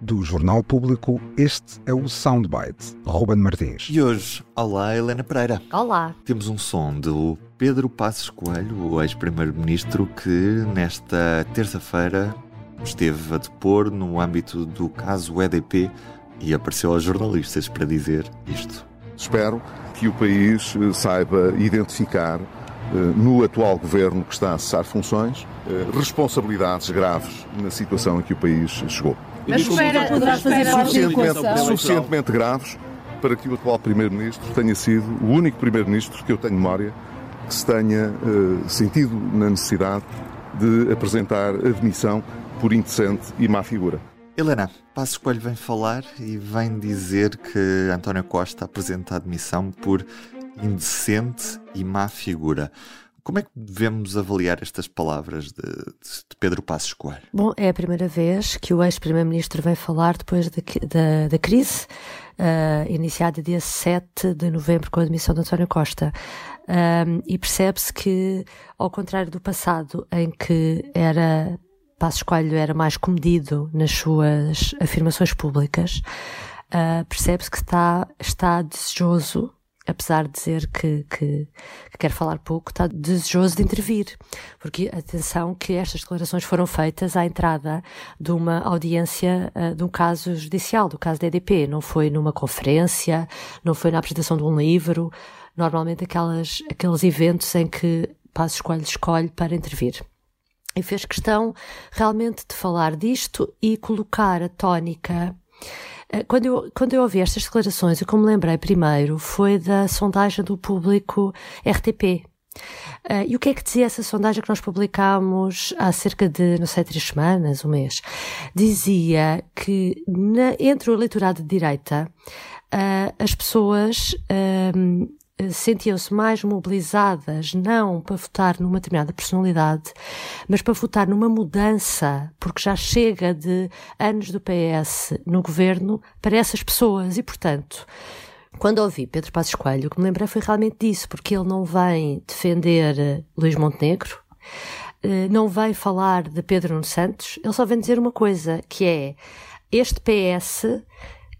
Do Jornal Público, este é o Soundbite. Ruben Martins. E hoje, olá Helena Pereira. Olá. Temos um som do Pedro Passos Coelho, o ex-primeiro-ministro, que nesta terça-feira esteve a depor no âmbito do caso EDP e apareceu aos jornalistas para dizer isto. Espero que o país eh, saiba identificar eh, no atual governo que está a cessar funções eh, responsabilidades graves na situação em que o país chegou. Mas espera, poderá fazer suficientemente, suficientemente graves para que o atual Primeiro-Ministro tenha sido o único Primeiro-Ministro que eu tenho memória que se tenha uh, sentido na necessidade de apresentar admissão por indecente e má figura. Helena, Passos Coelho vem falar e vem dizer que António Costa apresenta admissão por indecente e má figura. Como é que devemos avaliar estas palavras de, de, Pedro Passos Coelho? Bom, é a primeira vez que o ex-primeiro-ministro vem falar depois da, da, crise, uh, iniciada dia 7 de novembro com a admissão de António Costa. Um, e percebe-se que, ao contrário do passado, em que era Passos Coelho era mais comedido nas suas afirmações públicas, uh, percebe-se que está, está desejoso apesar de dizer que, que, que, quer falar pouco, está desejoso de intervir. Porque, atenção, que estas declarações foram feitas à entrada de uma audiência uh, de um caso judicial, do caso da EDP. Não foi numa conferência, não foi na apresentação de um livro. Normalmente aquelas, aqueles eventos em que Passos Coelho escolhe para intervir. E fez questão realmente de falar disto e colocar a tónica quando eu, quando eu ouvi estas declarações, o que me lembrei primeiro foi da sondagem do público RTP. Uh, eh, e o que é que dizia essa sondagem que nós publicámos há cerca de, não sei, três semanas, um mês? Dizia que na, entre o eleitorado de direita, uh, as pessoas uh, sentiam-se mais mobilizadas não para votar numa determinada personalidade, mas para votar numa mudança, porque já chega de anos do PS no governo para essas pessoas. E, portanto, quando ouvi Pedro Passos Coelho, o que me lembrei foi realmente disso, porque ele não vem defender eh, Luís Montenegro, eh, não vem falar de Pedro Nuno Santos, ele só vem dizer uma coisa, que é este PS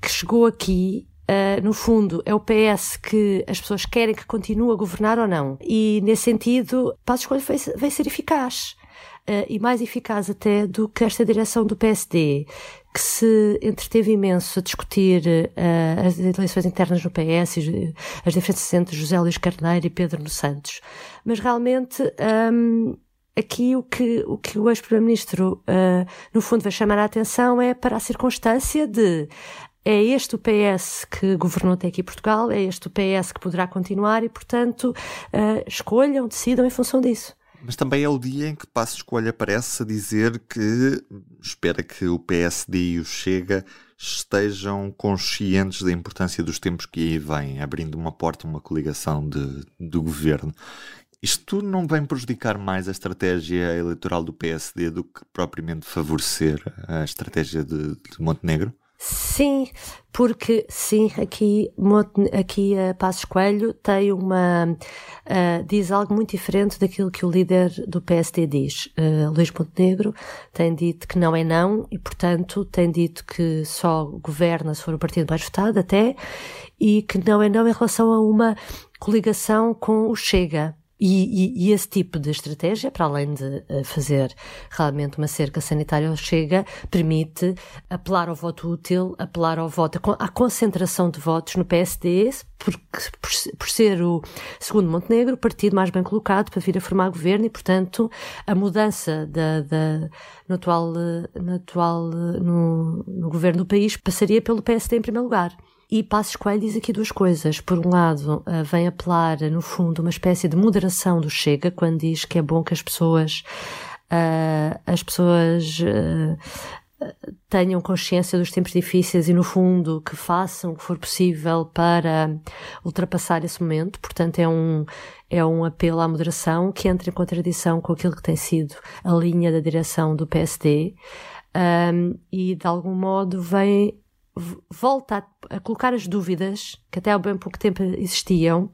que chegou aqui Uh, no fundo, é o PS que as pessoas querem que continue a governar ou não. E, nesse sentido, Passos Coelho vai, vai ser eficaz. Uh, e mais eficaz até do que esta direção do PSD, que se entreteve imenso a discutir uh, as eleições internas no PS, as diferenças entre José Luís Carneiro e Pedro no Santos. Mas realmente, um, aqui o que o, que o ex-primeiro-ministro, uh, no fundo, vai chamar a atenção é para a circunstância de é este o PS que governou até aqui Portugal, é este o PS que poderá continuar e, portanto, uh, escolham, decidam em função disso. Mas também é o dia em que Passo Escolha parece dizer que espera que o PSD e o Chega estejam conscientes da importância dos tempos que aí vêm, abrindo uma porta, uma coligação de, do governo. Isto não vem prejudicar mais a estratégia eleitoral do PSD do que propriamente favorecer a estratégia de, de Montenegro? Sim, porque sim, aqui, aqui a Passos Coelho tem uma, uh, diz algo muito diferente daquilo que o líder do PSD diz. Uh, Luís Montenegro tem dito que não é não e, portanto, tem dito que só governa se for o partido mais votado até e que não é não em relação a uma coligação com o Chega. E, e, e, esse tipo de estratégia, para além de eh, fazer realmente uma cerca sanitária chega, permite apelar ao voto útil, apelar ao voto, à concentração de votos no PSD, porque, por, por ser o, segundo Montenegro, o partido mais bem colocado para vir a formar governo e, portanto, a mudança da, da no atual, no, atual no, no governo do país passaria pelo PSD em primeiro lugar. E Passos Coelho diz aqui duas coisas. Por um lado, uh, vem apelar, no fundo, uma espécie de moderação do Chega, quando diz que é bom que as pessoas, uh, as pessoas uh, tenham consciência dos tempos difíceis e, no fundo, que façam o que for possível para ultrapassar esse momento. Portanto, é um, é um apelo à moderação que entra em contradição com aquilo que tem sido a linha da direção do PSD um, e, de algum modo, vem volta a, a, colocar as dúvidas que até há bem pouco tempo existiam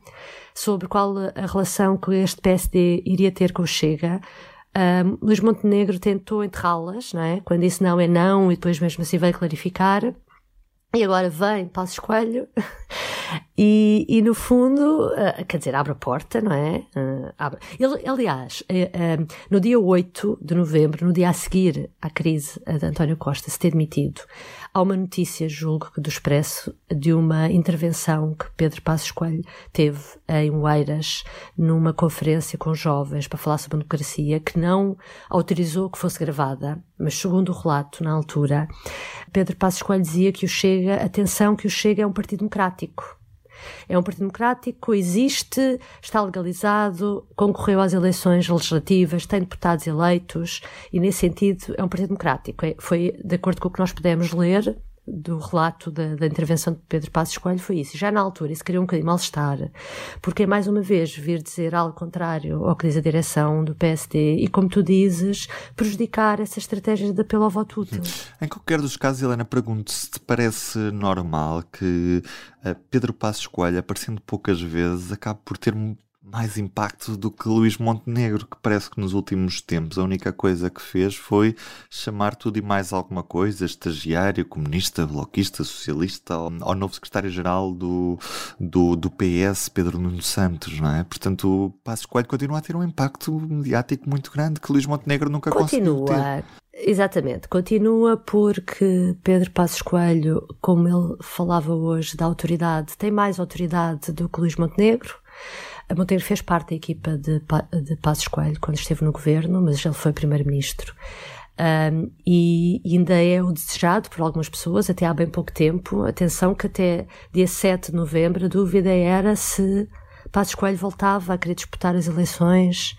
sobre qual a relação que este PSD iria ter com o Chega, um, Luís Montenegro tentou enterrá-las, não é? Quando disse não é não e depois mesmo assim veio clarificar. E agora vem Passos Coelho e, e, no fundo, uh, quer dizer, abre a porta, não é? Uh, abre. Ele, aliás, uh, no dia 8 de novembro, no dia a seguir à crise de António Costa se ter demitido, há uma notícia, julgo que do Expresso, de uma intervenção que Pedro Passos Coelho teve em Oeiras, numa conferência com jovens para falar sobre a democracia, que não autorizou que fosse gravada, mas segundo o relato, na altura, Pedro Passos Coelho dizia que o Chega, atenção, que o Chega é um partido democrático. É um partido democrático, existe, está legalizado, concorreu às eleições legislativas, tem deputados eleitos e, nesse sentido, é um partido democrático. É, foi de acordo com o que nós pudemos ler do relato da, da, intervenção de Pedro Passos Coelho foi isso. Já na altura isso criou um bocadinho mal-estar, porque é mais uma vez vir dizer algo contrário ao que diz a direção do PSD e, como tu dizes, prejudicar essa estratégia de apelo ao voto útil. Em qualquer dos casos, Helena, pergunto se te parece normal que eh, Pedro Passos Coelho, aparecendo poucas vezes, acabe por ter mais impacto do que Luís Montenegro, que parece que nos últimos tempos a única coisa que fez foi chamar tudo e mais alguma coisa, estagiário, comunista, bloquista, socialista, ao, ao novo secretário-geral do, do, do PS, Pedro Nuno Santos, não é? Portanto, o Passos Coelho continua a ter um impacto mediático muito grande que Luís Montenegro nunca continua. conseguiu ter. Exatamente, continua porque Pedro Passos Coelho, como ele falava hoje da autoridade, tem mais autoridade do que Luís Montenegro. A Monteiro fez parte da equipa de, de Passos Coelho quando esteve no governo, mas ele foi primeiro-ministro. Um, e ainda é o desejado por algumas pessoas, até há bem pouco tempo. Atenção que até dia 7 de novembro a dúvida era se Passos Coelho voltava a querer disputar as eleições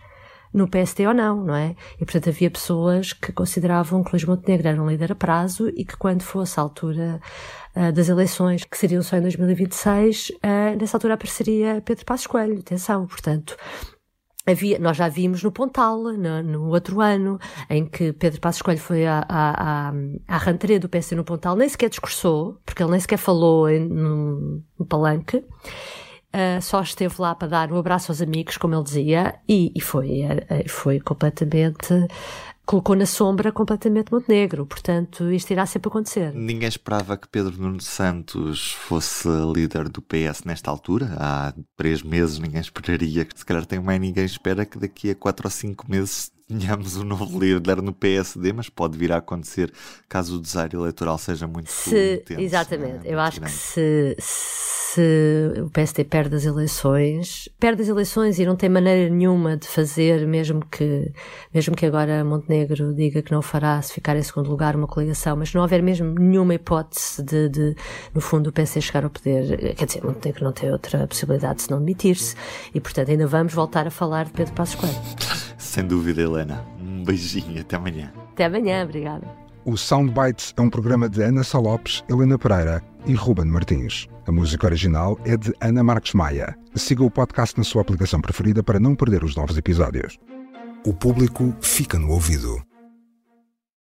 no PSD ou não, não é? E portanto havia pessoas que consideravam que Luís Montenegro era um líder a prazo e que quando fosse a altura uh, das eleições, que seriam só em 2026, uh, ah, nessa altura apareceria Pedro Passos Coelho, atenção, portanto, Havia, nós já vimos no Pontal, no, no, outro ano, em que Pedro Passos Coelho foi à, à, à, à ranteria do PSD no Pontal, nem sequer discursou, porque ele nem sequer falou em, no, no palanque, uh, só esteve lá para dar um abraço aos amigos, como ele dizia, e, e foi, uh, foi completamente colocou na sombra completamente Montenegro. Portanto, isto irá sempre acontecer. Ninguém esperava que Pedro Nuno Santos fosse líder do PS nesta altura. Há três meses ninguém esperaria. Se calhar tem mais ninguém espera que daqui a quatro ou cinco meses tenhamos um novo líder no PSD, mas pode vir a acontecer caso o desaire eleitoral seja muito se, intenso, Exatamente. É? Eu acho grande. que se, se o PSD perde as eleições, perde as eleições e não tem maneira nenhuma de fazer, mesmo que, mesmo que agora Montenegro diga que não fará se ficar em segundo lugar uma coligação, mas não houver mesmo nenhuma hipótese de, de no fundo, o PSD chegar ao poder, quer dizer, Montenegro não tem outra possibilidade se não demitir-se e, portanto, ainda vamos voltar a falar de Pedro Passos Coelho. Sem dúvida, Helena. Um beijinho, até amanhã. Até amanhã, obrigada. O Soundbites é um programa de Ana Salopes, Helena Pereira e Ruben Martins. A música original é de Ana Marques Maia. Siga o podcast na sua aplicação preferida para não perder os novos episódios. O público fica no ouvido.